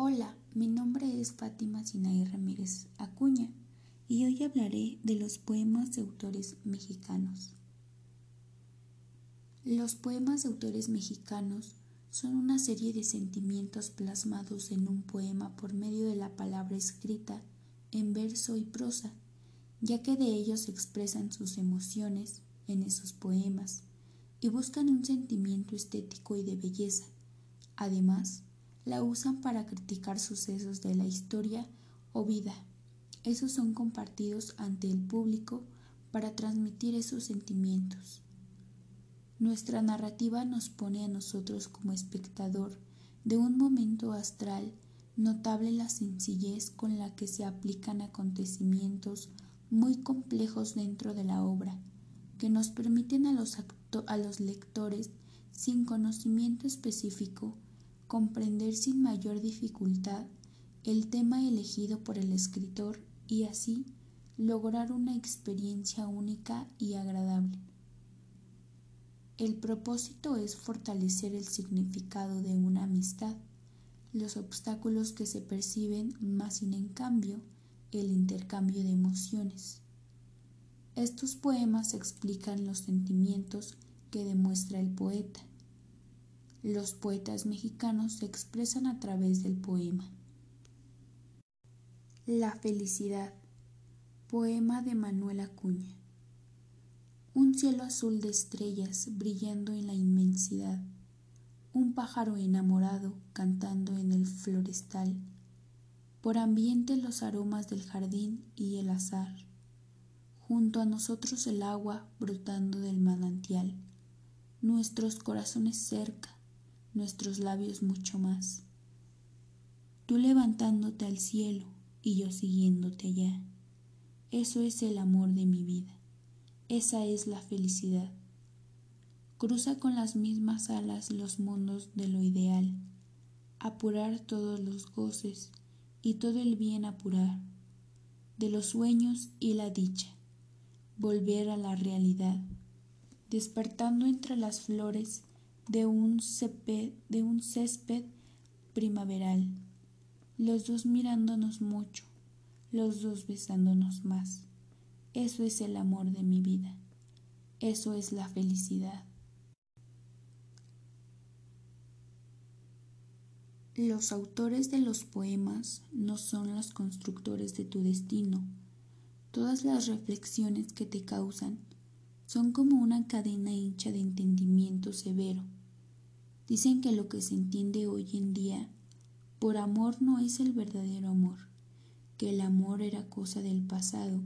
Hola, mi nombre es Fátima Sinaí Ramírez Acuña y hoy hablaré de los poemas de autores mexicanos. Los poemas de autores mexicanos son una serie de sentimientos plasmados en un poema por medio de la palabra escrita en verso y prosa, ya que de ellos se expresan sus emociones en esos poemas y buscan un sentimiento estético y de belleza. Además, la usan para criticar sucesos de la historia o vida. Esos son compartidos ante el público para transmitir esos sentimientos. Nuestra narrativa nos pone a nosotros como espectador de un momento astral notable la sencillez con la que se aplican acontecimientos muy complejos dentro de la obra, que nos permiten a los, a los lectores sin conocimiento específico comprender sin mayor dificultad el tema elegido por el escritor y así lograr una experiencia única y agradable. El propósito es fortalecer el significado de una amistad, los obstáculos que se perciben, más sin en cambio el intercambio de emociones. Estos poemas explican los sentimientos que demuestra el poeta los poetas mexicanos se expresan a través del poema. La felicidad. Poema de Manuel Acuña. Un cielo azul de estrellas brillando en la inmensidad. Un pájaro enamorado cantando en el florestal. Por ambiente los aromas del jardín y el azar. Junto a nosotros el agua brotando del manantial. Nuestros corazones cerca nuestros labios mucho más. Tú levantándote al cielo y yo siguiéndote allá. Eso es el amor de mi vida. Esa es la felicidad. Cruza con las mismas alas los mundos de lo ideal. Apurar todos los goces y todo el bien apurar. De los sueños y la dicha. Volver a la realidad. Despertando entre las flores de un, césped, de un césped primaveral, los dos mirándonos mucho, los dos besándonos más. Eso es el amor de mi vida, eso es la felicidad. Los autores de los poemas no son los constructores de tu destino. Todas las reflexiones que te causan son como una cadena hecha de entendimiento severo Dicen que lo que se entiende hoy en día por amor no es el verdadero amor, que el amor era cosa del pasado,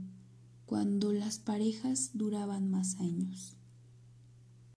cuando las parejas duraban más años.